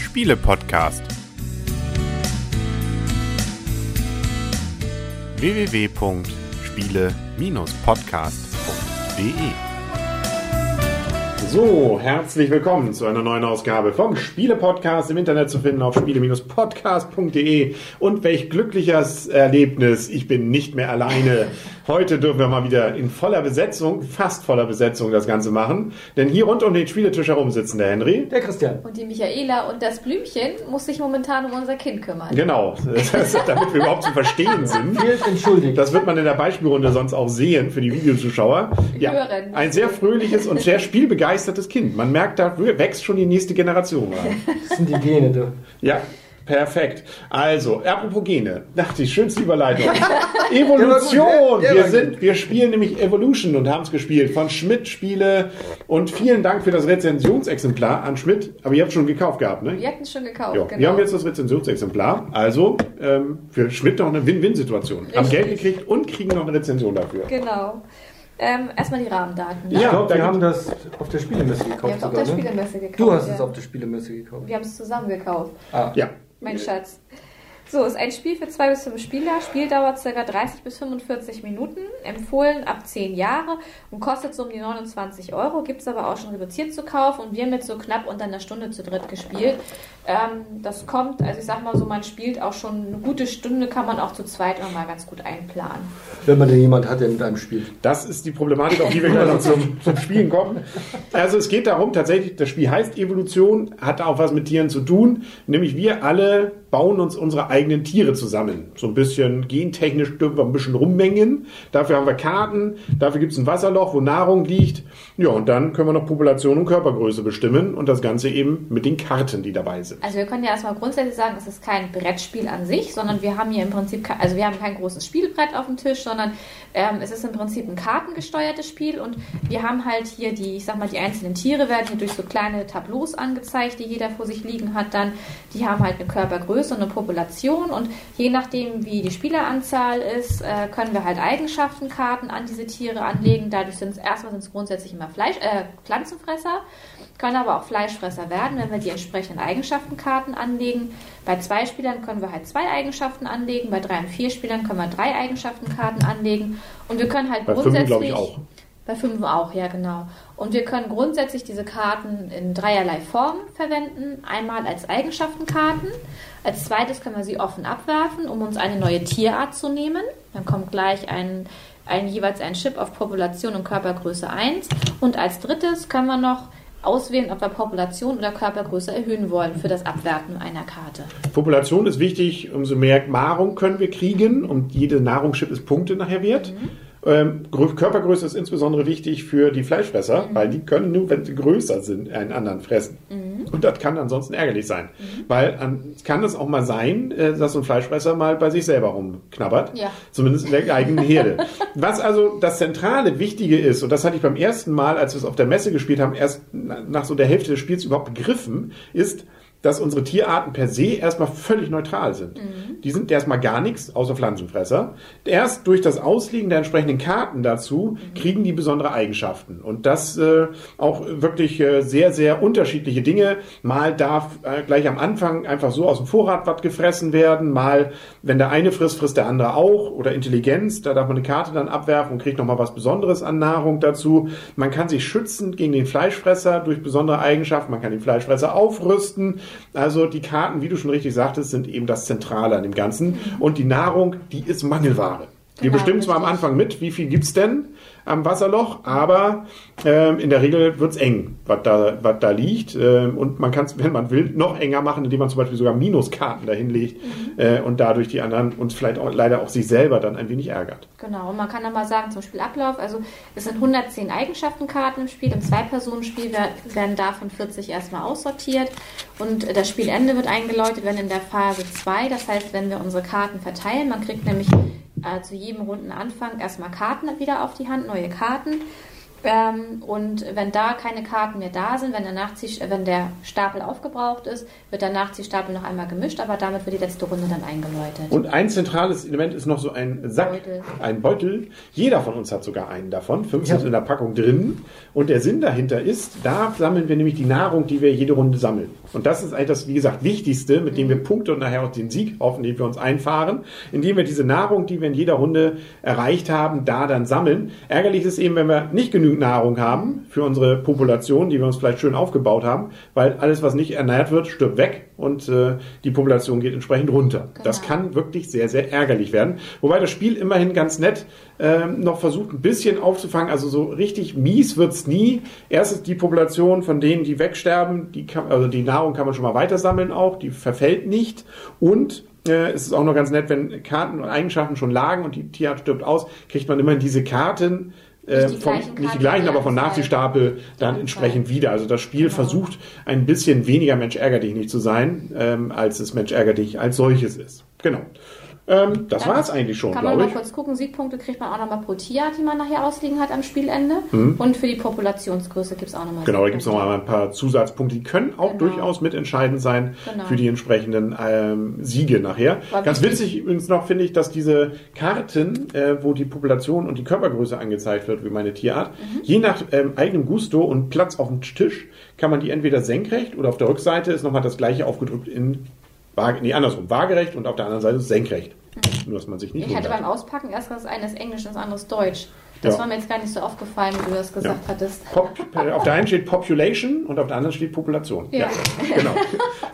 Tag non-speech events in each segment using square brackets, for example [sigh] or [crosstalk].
Spiele-Podcast. www.spiele-podcast.de so, herzlich willkommen zu einer neuen Ausgabe vom Spiele-Podcast im Internet zu finden auf spiele-podcast.de. Und welch glückliches Erlebnis, ich bin nicht mehr alleine. Heute dürfen wir mal wieder in voller Besetzung, fast voller Besetzung das Ganze machen. Denn hier rund um den Spieletisch herum sitzen der Henry. Der Christian. Und die Michaela und das Blümchen muss sich momentan um unser Kind kümmern. Genau, das damit wir überhaupt zu verstehen sind. Fehlt entschuldigt. Das wird man in der Beispielrunde sonst auch sehen für die Videozuschauer. Ja, Hören. ein sehr fröhliches und sehr spielbegeistertes begeistertes Kind. Man merkt, da wächst schon die nächste Generation rein. Das sind die Gene, du. Ja, Perfekt. Also, apropos Gene. Ach, die schönste Überleitung. [laughs] Evolution. Wir sind, wir spielen nämlich Evolution und haben es gespielt von Schmidt Spiele. Und vielen Dank für das Rezensionsexemplar an Schmidt. Aber ihr habt es schon gekauft gehabt, ne? Wir hatten es schon gekauft. Ja, genau. Wir haben jetzt das Rezensionsexemplar. Also, ähm, für Schmidt noch eine Win-Win-Situation. Haben Geld gekriegt und kriegen noch eine Rezension dafür. Genau. Ähm, erstmal die Rahmendaten. Ne? Ja, wir haben das auf der Spielemesse gekauft. Wir haben es auf der ne? Spielemesse gekauft. Du hast ja. es auf der Spielemesse gekauft. Wir haben es zusammen gekauft. Ah. Ja. Mein Schatz. So, ist ein Spiel für zwei bis fünf Spieler. Spieldauer ca. 30 bis 45 Minuten. Empfohlen ab 10 Jahre und kostet so um die 29 Euro. Gibt es aber auch schon reduziert zu kaufen und wir mit so knapp unter einer Stunde zu dritt gespielt. Ähm, das kommt, also ich sag mal so, man spielt auch schon eine gute Stunde, kann man auch zu zweit immer mal ganz gut einplanen. Wenn man denn jemand hat, der mit einem spielt. Das ist die Problematik, auf die wir gleich noch zum, zum Spielen kommen. Also es geht darum, tatsächlich, das Spiel heißt Evolution, hat auch was mit Tieren zu tun. Nämlich wir alle bauen uns unsere eigenen Tiere zusammen. So ein bisschen gentechnisch dürfen wir ein bisschen rummengen. Dafür haben wir Karten, dafür gibt es ein Wasserloch, wo Nahrung liegt. Ja, und dann können wir noch Population und Körpergröße bestimmen und das Ganze eben mit den Karten, die dabei sind. Also wir können ja erstmal grundsätzlich sagen, es ist kein Brettspiel an sich, sondern wir haben hier im Prinzip, also wir haben kein großes Spielbrett auf dem Tisch, sondern ähm, es ist im Prinzip ein kartengesteuertes Spiel und wir haben halt hier die, ich sag mal, die einzelnen Tiere werden hier durch so kleine Tableaus angezeigt, die jeder vor sich liegen hat dann. Die haben halt eine Körpergröße Größe und eine Population und je nachdem, wie die Spieleranzahl ist, äh, können wir halt Eigenschaftenkarten an diese Tiere anlegen. Dadurch sind es erstmal sind es grundsätzlich immer Fleisch, äh, Pflanzenfresser, können aber auch Fleischfresser werden, wenn wir die entsprechenden Eigenschaftenkarten anlegen. Bei zwei Spielern können wir halt zwei Eigenschaften anlegen, bei drei und vier Spielern können wir drei Eigenschaftenkarten anlegen und wir können halt bei grundsätzlich fünf, ich auch. Bei fünf auch, ja genau. Und wir können grundsätzlich diese Karten in dreierlei Formen verwenden. Einmal als Eigenschaftenkarten. Als zweites können wir sie offen abwerfen, um uns eine neue Tierart zu nehmen. Dann kommt gleich ein, ein jeweils ein Chip auf Population und Körpergröße 1. Und als drittes können wir noch auswählen, ob wir Population oder Körpergröße erhöhen wollen für das Abwerten einer Karte. Population ist wichtig, umso mehr Nahrung können wir kriegen und jede Nahrungschip ist Punkte nachher wert. Mhm. Ähm, Körpergröße ist insbesondere wichtig für die Fleischfresser, mhm. weil die können nur, wenn sie größer sind, einen anderen fressen. Mhm. Und das kann ansonsten ärgerlich sein. Mhm. Weil an, kann es auch mal sein, äh, dass so ein Fleischfresser mal bei sich selber rumknabbert. Ja. Zumindest in der eigenen Herde. [laughs] Was also das zentrale Wichtige ist, und das hatte ich beim ersten Mal, als wir es auf der Messe gespielt haben, erst nach so der Hälfte des Spiels überhaupt begriffen, ist, dass unsere Tierarten per se erstmal völlig neutral sind. Mhm. Die sind erstmal gar nichts, außer Pflanzenfresser. Erst durch das Auslegen der entsprechenden Karten dazu mhm. kriegen die besondere Eigenschaften. Und das äh, auch wirklich äh, sehr, sehr unterschiedliche Dinge. Mal darf äh, gleich am Anfang einfach so aus dem Vorrat was gefressen werden. Mal, wenn der eine frisst, frisst der andere auch. Oder Intelligenz, da darf man eine Karte dann abwerfen und kriegt nochmal was Besonderes an Nahrung dazu. Man kann sich schützen gegen den Fleischfresser durch besondere Eigenschaften. Man kann den Fleischfresser aufrüsten. Also die Karten, wie du schon richtig sagtest, sind eben das Zentrale an dem Ganzen. Und die Nahrung, die ist Mangelware. Wir genau, bestimmen zwar am Anfang mit, wie viel gibt es denn, am Wasserloch, aber ähm, in der Regel wird es eng, was da, was da liegt. Ähm, und man kann es, [laughs] wenn man will, noch enger machen, indem man zum Beispiel sogar Minuskarten dahin legt mhm. äh, und dadurch die anderen und vielleicht auch, leider auch sich selber dann ein wenig ärgert. Genau, und man kann dann mal sagen, zum Beispiel Ablauf, also es sind 110 Eigenschaftenkarten im Spiel, im Zwei-Personen-Spiel werden davon 40 erstmal aussortiert und das Spielende wird eingeläutet, wenn in der Phase 2, das heißt, wenn wir unsere Karten verteilen, man kriegt nämlich äh, zu jedem Rundenanfang erstmal Karten wieder auf die Hand, neue Karten. Ähm, und wenn da keine Karten mehr da sind, wenn der, Nachzieh, wenn der Stapel aufgebraucht ist, wird der Nachziehstapel noch einmal gemischt, aber damit wird die letzte Runde dann eingeläutet. Und ein zentrales Element ist noch so ein Sack, Beutel. ein Beutel. Jeder von uns hat sogar einen davon. Fünf Ja. sind in der Packung drin. Und der Sinn dahinter ist, da sammeln wir nämlich die Nahrung, die wir jede Runde sammeln. Und das ist eigentlich das, wie gesagt, Wichtigste, mit dem wir Punkte und nachher auch den Sieg hoffen, den wir uns einfahren, indem wir diese Nahrung, die wir in jeder Runde erreicht haben, da dann sammeln. Ärgerlich ist eben, wenn wir nicht genügend Nahrung haben für unsere Population, die wir uns vielleicht schön aufgebaut haben, weil alles, was nicht ernährt wird, stirbt weg und äh, die Population geht entsprechend runter. Das Genau. kann wirklich sehr, sehr ärgerlich werden. Wobei das Spiel immerhin ganz nett ähm, noch versucht, ein bisschen aufzufangen. Also so richtig mies wird's nie. Erst ist die Population von denen, die wegsterben, die kann, also die Nahrung kann man schon mal weiter sammeln auch, die verfällt nicht. Und äh, es ist auch noch ganz nett, wenn Karten und Eigenschaften schon lagen und die Tierart stirbt aus, kriegt man immerhin diese Karten. Äh, die von, gleichen nicht die gleichen, aber von Anzahl. Nachziehstapel dann entsprechend wieder. Also das Spiel Genau. versucht ein bisschen weniger Mensch ärger dich nicht zu sein, ähm, als es Mensch ärger dich als solches ist. Genau. Ähm, das war es eigentlich schon, Kann man mal kurz gucken. Siegpunkte kriegt man auch nochmal pro Tierart, die man nachher ausliegen hat am Spielende. Mhm. Und für die Populationsgröße gibt es auch nochmal Genau, da gibt es noch mal ein paar Zusatzpunkte, die können auch Genau. durchaus mitentscheidend sein Genau. für die entsprechenden ähm, Siege nachher. War Ganz witzig übrigens noch finde ich, dass diese Karten, äh, wo die Population und die Körpergröße angezeigt wird, wie meine Tierart, Mhm. je nach ähm, eigenem Gusto und Platz auf dem Tisch kann man die entweder senkrecht oder auf der Rückseite ist nochmal das gleiche aufgedrückt in nee, andersrum, waagerecht und auf der anderen Seite senkrecht. Nur, dass man sich nicht Ich hatte beim Auspacken erst das eine ist Englisch und das andere ist Deutsch. Das Ja. war mir jetzt gar nicht so aufgefallen, wie du das gesagt hattest. Pop, äh, auf der einen steht Population und auf der anderen steht Population. Ja. genau.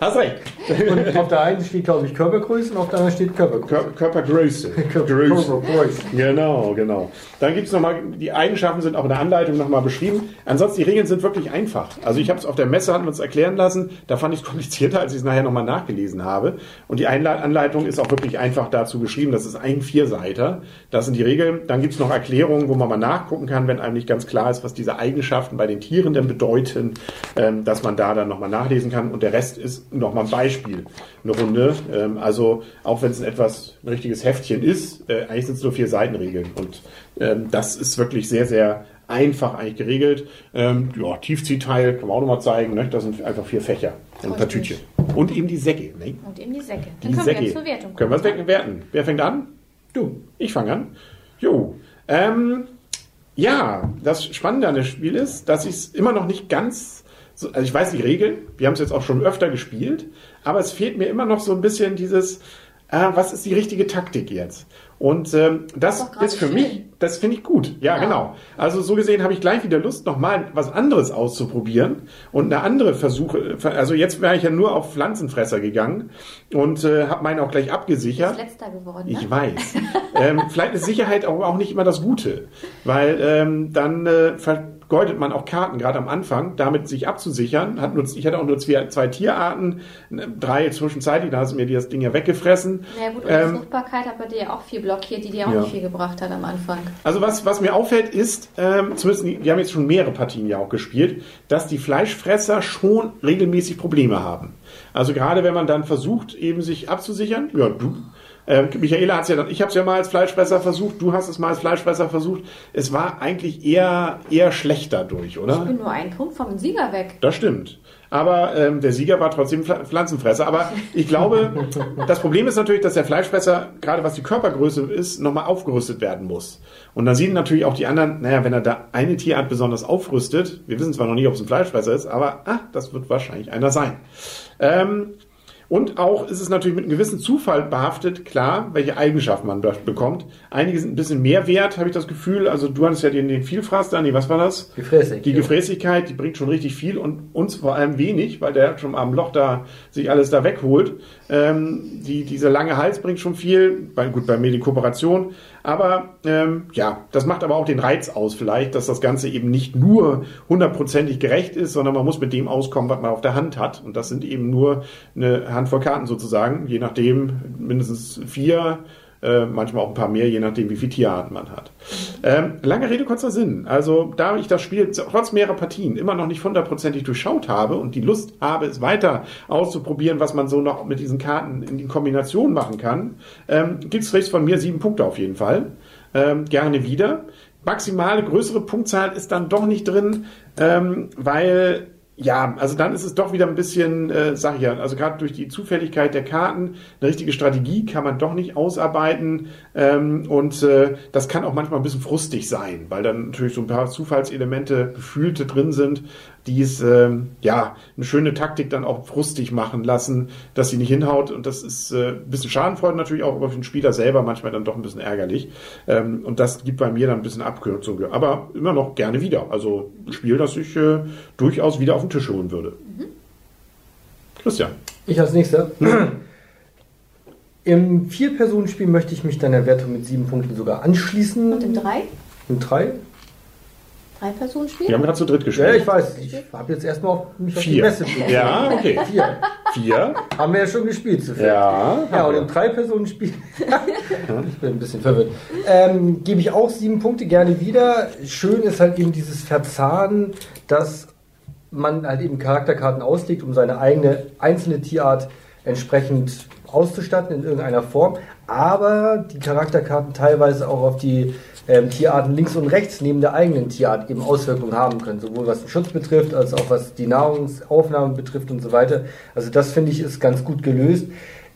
Hast recht. Und auf der einen steht, glaube ich, Körpergröße und auf der anderen steht Körpergröße. Kör Körpergröße. [laughs] Größe. Körpergröße. Genau, genau. Dann gibt es nochmal, die Eigenschaften sind auch in der Anleitung nochmal beschrieben. Ansonsten, die Regeln sind wirklich einfach. Also ich habe es auf der Messe, hatten wir uns erklären lassen, da fand ich es komplizierter, als ich es nachher nochmal nachgelesen habe. Und die Einle Anleitung ist auch wirklich einfach dazu geschrieben. Das ist ein Vierseiter. Das sind die Regeln. Dann gibt es noch Erklärungen, wo man mal nachgucken kann, wenn einem nicht ganz klar ist, was diese Eigenschaften bei den Tieren denn bedeuten, ähm, dass man da dann nochmal nachlesen kann. Und der Rest ist nochmal ein Beispiel, eine Runde. Ähm, also auch wenn es ein etwas ein richtiges Heftchen ist, äh, eigentlich sind es nur vier Seitenregeln. Und ähm, das ist wirklich sehr, sehr einfach eigentlich geregelt. Ähm, ja, Tiefziehteil kann man auch nochmal zeigen. Ne? Das sind einfach vier Fächer und ein paar. Tütchen. Und eben die Säcke. Ne? Und eben die Säcke. Die Dann kommen Säcke. wir zur Wertung. Können wir es kommen, werten? Wer fängt an? Du. Ich fange an. Jo. Ähm, ja, das Spannende an dem Spiel ist, dass ich es immer noch nicht ganz, so, also ich weiß die Regeln, wir haben es jetzt auch schon öfter gespielt, aber es fehlt mir immer noch so ein bisschen dieses, äh, was ist die richtige Taktik jetzt? Und ähm, das gerade ist für schön. mich, das finde ich gut. Ja, Ja. genau. Also so gesehen habe ich gleich wieder Lust, nochmal was anderes auszuprobieren und eine andere Versuche. Also jetzt wäre ich ja nur auf Pflanzenfresser gegangen und äh, habe meinen auch gleich abgesichert. letzter geworden. Ne? Ich weiß. [laughs] ähm, vielleicht ist Sicherheit aber auch nicht immer das Gute, weil ähm, dann äh, vergeudet man auch Karten, gerade am Anfang, damit sich abzusichern. Hat nur, ich hatte auch nur zwei, zwei Tierarten, ne, drei zwischenzeitlich, da hast du mir das Ding ja weggefressen. Ja gut, und die Ähm, Fruchtbarkeit hat bei dir ja auch viel blockiert, die dir auch Ja. nicht viel gebracht hat am Anfang. Also was, was mir auffällt ist, ähm, zumindest, die- wir haben jetzt schon mehrere Partien ja auch gespielt, dass die Fleischfresser schon regelmäßig Probleme haben. Also gerade wenn man dann versucht, eben sich abzusichern, ja, du, äh, Michaela hat's ja dann, ich habe es ja mal als Fleischfresser versucht, du hast es mal als Fleischfresser versucht. Es war eigentlich eher, eher schlecht dadurch, Ich oder? bin nur einen Punkt vom Sieger weg. Das stimmt. Aber ähm, der Sieger war trotzdem Pfl- Pflanzenfresser. Aber [laughs] ich glaube, das Problem ist natürlich, dass der Fleischfresser, gerade was die Körpergröße ist, nochmal aufgerüstet werden muss. Und dann sehen natürlich auch die anderen, naja, wenn er da eine Tierart besonders aufrüstet, wir wissen zwar noch nicht, ob es ein Fleischfresser ist, aber ah, das wird wahrscheinlich einer sein. Ähm, und auch ist es natürlich mit einem gewissen Zufall behaftet, klar, welche Eigenschaften man dort bekommt. Einige sind ein bisschen mehr wert, habe ich das Gefühl. Also du hattest ja den, den Vielfraß, Dani, was war das? Gefräßig. Die ja. Gefräßigkeit, die bringt schon richtig viel und uns vor allem wenig, weil der schon am Loch da sich alles da wegholt. Ähm, die, dieser lange Hals bringt schon viel, bei, gut, bei mir die Kooperation. Aber ähm, ja, das macht aber auch den Reiz aus vielleicht, dass das Ganze eben nicht nur hundertprozentig gerecht ist, sondern man muss mit dem auskommen, was man auf der Hand hat. Und das sind eben nur eine Handvoll Karten sozusagen, je nachdem mindestens vier, äh, manchmal auch ein paar mehr, je nachdem, wie viele Tierarten man hat. Ähm, lange Rede, kurzer Sinn. Also, da ich das Spiel trotz mehrerer Partien immer noch nicht hundertprozentig durchschaut habe und die Lust habe, es weiter auszuprobieren, was man so noch mit diesen Karten in Kombination machen kann, ähm, gibt es rechts von mir sieben Punkte auf jeden Fall. Ähm, gerne wieder. maximale größere Punktzahl ist dann doch nicht drin, ähm, weil ja, also dann ist es doch wieder ein bisschen, äh, sag ich ja, also gerade durch die Zufälligkeit der Karten, eine richtige Strategie kann man doch nicht ausarbeiten ähm, und äh, das kann auch manchmal ein bisschen frustig sein, weil dann natürlich so ein paar Zufallselemente gefühlte drin sind, die es ähm, ja eine schöne Taktik dann auch frustig machen lassen, dass sie nicht hinhaut und das ist äh, ein bisschen Schadenfreude natürlich auch, aber für den Spieler selber manchmal dann doch ein bisschen ärgerlich ähm, und das gibt bei mir dann ein bisschen Abkürzung, aber immer noch gerne wieder. Also ein Spiel, das ich äh, durchaus wieder auf den Tisch holen würde. Christian. Ich als nächster. Im Vier-Personen-Spiel möchte ich mich deiner Wertung mit sieben Punkten sogar anschließen. Und im drei? Im drei? Drei-Personen-Spiel? Wir haben gerade zu dritt Ja, gespielt. ich weiß. Ich habe jetzt erstmal auf mich auf die Vier. Messe. Ja, okay. [laughs] Vier. Vier. Haben wir ja schon gespielt zu viert. Ja. Ja, und im Drei-Personen-Spiel, [laughs] ich bin ein bisschen verwirrt, ähm, gebe ich auch sieben Punkte gerne wieder. Schön ist halt eben dieses Verzahnen, dass man halt eben Charakterkarten auslegt, um seine eigene einzelne Tierart entsprechend auszustatten in irgendeiner Form, aber die Charakterkarten teilweise auch auf die ähm, Tierarten links und rechts neben der eigenen Tierart eben Auswirkungen haben können, sowohl was den Schutz betrifft, als auch was die Nahrungsaufnahme betrifft und so weiter. Also das finde ich ist ganz gut gelöst.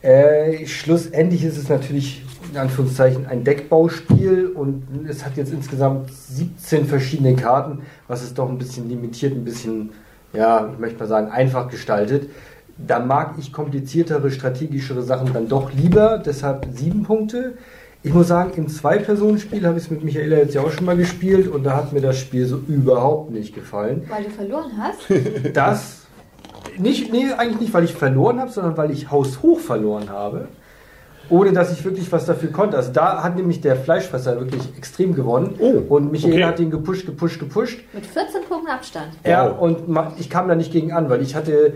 Äh, schlussendlich ist es natürlich in Anführungszeichen ein Deckbauspiel und es hat jetzt insgesamt 17 verschiedene Karten, was es doch ein bisschen limitiert, ein bisschen, ja, ich möchte mal sagen, einfach gestaltet. Da mag ich kompliziertere, strategischere Sachen dann doch lieber, deshalb sieben Punkte. Ich muss sagen, im Zwei-Personen-Spiel habe ich es mit Michaela jetzt ja auch schon mal gespielt und da hat mir das Spiel so überhaupt nicht gefallen. Weil du verloren hast? [laughs] Das, nicht, nee, eigentlich nicht, weil ich verloren habe, sondern weil ich haushoch verloren habe. Ohne dass ich wirklich was dafür konnte. Also da hat nämlich der Fleischfresser wirklich extrem gewonnen. Oh, und Michaela okay. hat ihn gepusht, gepusht, gepusht. Mit 14 Punkten Abstand. Ja, Wow. und ich kam da nicht gegen an, weil ich hatte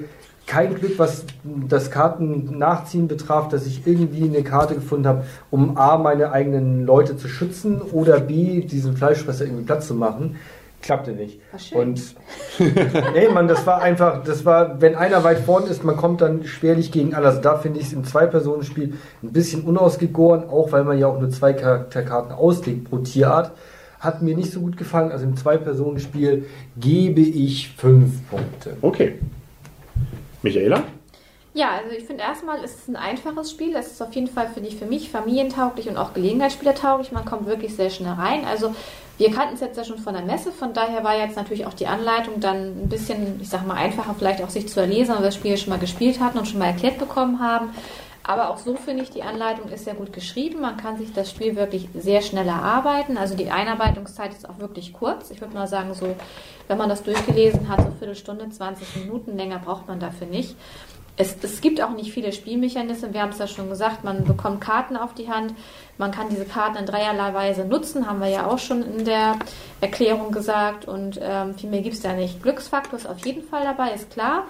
kein Glück, was das Karten-Nachziehen betraf, dass ich irgendwie eine Karte gefunden habe, um A, meine eigenen Leute zu schützen oder B, diesen Fleischfresser irgendwie Platz zu machen. Klappte nicht. Und [laughs] nee, man, das war einfach, das war, wenn einer weit vorn ist, man kommt dann schwerlich gegen alles. Da finde ich es im Zwei-Personen-Spiel ein bisschen unausgegoren, auch weil man ja auch nur zwei Charakterkarten auslegt pro Tierart. Hat mir nicht so gut gefallen. Also im Zwei-Personen-Spiel gebe ich fünf Punkte. Okay. Michaela? Ja, also ich finde erstmal ist es ein einfaches Spiel. Es ist auf jeden Fall, finde ich, für mich familientauglich und auch Gelegenheitsspielertauglich. Man kommt wirklich sehr schnell rein. Also wir kannten es jetzt ja schon von der Messe, von daher war jetzt natürlich auch die Anleitung dann ein bisschen, ich sag mal, einfacher vielleicht auch sich zu erlesen, weil wir das Spiel schon mal gespielt hatten und schon mal erklärt bekommen haben. Aber auch so finde ich, die Anleitung ist sehr gut geschrieben. Man kann sich das Spiel wirklich sehr schnell erarbeiten. Also die Einarbeitungszeit ist auch wirklich kurz. Ich würde mal sagen, so, wenn man das durchgelesen hat, so Viertelstunde, 20 Minuten, länger braucht man dafür nicht. Es, es gibt auch nicht viele Spielmechanismen. Wir haben es ja schon gesagt, man bekommt Karten auf die Hand. Man kann diese Karten in dreierlei Weise nutzen, haben wir ja auch schon in der Erklärung gesagt. Und ähm, viel mehr gibt es da nicht. Glücksfaktor ist auf jeden Fall dabei, ist klar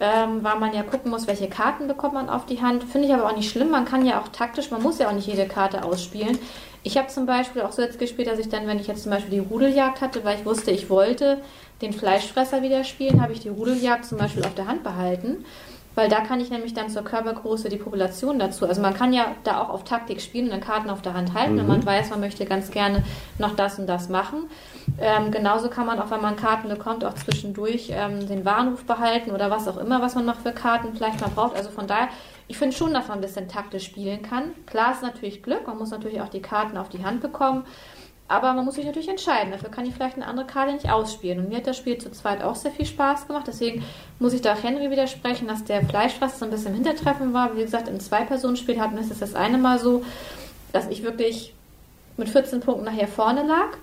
ähm, weil man ja gucken muss, welche Karten bekommt man auf die Hand. Finde ich aber auch nicht schlimm. Man kann ja auch taktisch, man muss ja auch nicht jede Karte ausspielen. Ich habe zum Beispiel auch so jetzt gespielt, dass ich dann, wenn ich jetzt zum Beispiel die Rudeljagd hatte, weil ich wusste, ich wollte den Fleischfresser wieder spielen, habe ich die Rudeljagd zum Beispiel auf der Hand behalten. Weil da kann ich nämlich dann zur Körpergröße die Population dazu. Also man kann ja da auch auf Taktik spielen und dann Karten auf der Hand halten, wenn man weiß, man möchte ganz gerne noch das und das machen. Ähm, genauso kann man auch, wenn man Karten bekommt, auch zwischendurch ähm, den Warnruf behalten oder was auch immer, was man noch für Karten vielleicht mal braucht. Also von daher, ich finde schon, dass man ein bisschen taktisch spielen kann. Klar ist natürlich Glück, man muss natürlich auch die Karten auf die Hand bekommen. Aber man muss sich natürlich entscheiden. Dafür kann ich vielleicht eine andere Karte nicht ausspielen. Und mir hat das Spiel zu zweit auch sehr viel Spaß gemacht. Deswegen muss ich da auch Henry widersprechen, dass der Fleischfresser so ein bisschen im Hintertreffen war. Wie gesagt, im Zwei-Personen-Spiel hatten wir es das eine Mal so, dass ich wirklich mit 14 Punkten nachher vorne lag.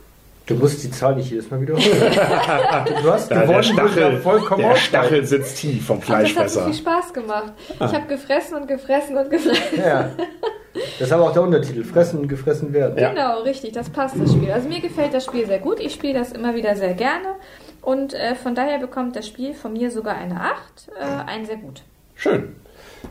Du musst die Zahl nicht jedes Mal wiederholen. [laughs] du hast Da, der gewonnen, Stachel, du vollkommen der. Stachel sitzt tief vom Und das hat so Fleischfresser. viel Spaß gemacht. Ich habe gefressen und gefressen und gefressen. Ja. [laughs] Das ist aber auch der Untertitel. Fressen und gefressen werden. Ja. Genau, richtig, das passt das Spiel. Also mir gefällt das Spiel sehr gut. Ich spiele das immer wieder sehr gerne. Und äh, von daher bekommt das Spiel von mir sogar eine 8. Äh, ein sehr gut. Schön.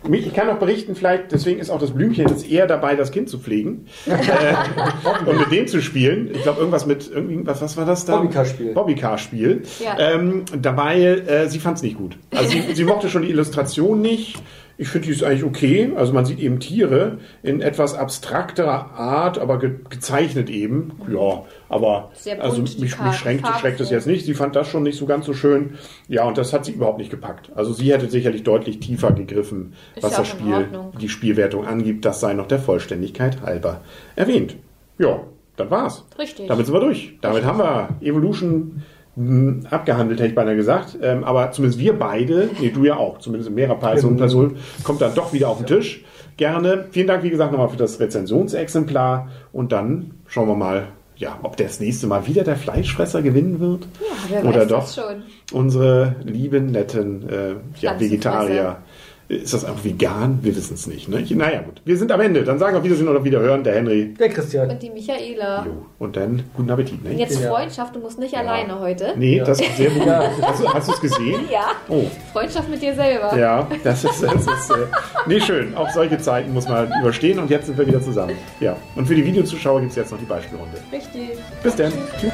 Mich- Ich kann auch berichten, vielleicht, deswegen ist auch das Blümchen jetzt eher dabei, das Kind zu pflegen [laughs] äh, und mit dem zu spielen. Ich glaube, irgendwas mit, irgendwie, was, was war das da? Bobbycar-Spiel. Bobbycar-Spiel. Ja. Ähm, dabei, äh, sie fand es nicht gut. Also sie, sie mochte schon die Illustration nicht. Ich finde, die ist eigentlich okay. Also man sieht eben Tiere in etwas abstrakterer Art, aber ge gezeichnet eben. Ja, aber bunt, also mich, mich schränkt, schränkt es jetzt nicht. Sie fand das schon nicht so ganz so schön. Ja, und das hat sie überhaupt nicht gepackt. Also sie hätte sicherlich deutlich tiefer gegriffen, Ist was das Spiel, die Spielwertung angibt. Das sei noch der Vollständigkeit halber erwähnt. Ja, das war's. Richtig. Damit sind wir durch. Damit haben wir Evolution abgehandelt, hätte ich beinahe gesagt. Ähm, aber zumindest wir beide, nee, du ja auch, zumindest in mehrerer Person, Person kommt dann doch wieder auf den Tisch. Gerne. Vielen Dank, wie gesagt, nochmal für das Rezensionsexemplar. Und dann schauen wir mal, ja, ob das nächste Mal wieder der Fleischfresser gewinnen wird. Ja, wer Oder weiß doch das schon. unsere lieben, netten äh, ja. Vegetarier. Ist das einfach vegan? Wir wissen es nicht. Ne? Naja, gut. Wir sind am Ende. Dann sagen wir auf Wiedersehen oder Wiederhören. Der Henry. Der Christian. Und die Michaela. Jo. Und dann guten Appetit. Ne? Jetzt Ja. Freundschaft, du musst nicht alleine heute. Nee, Ja. das ist sehr gut. Ja. Hast, du- hast du es gesehen? Ja, Oh, Freundschaft mit dir selber. ja, das ist, das ist äh, nee, schön. Auch solche Zeiten muss man überstehen und jetzt sind wir wieder zusammen. Ja, und für die Videozuschauer gibt es jetzt noch die Beispielrunde. Richtig. Bis dann. Tschüss.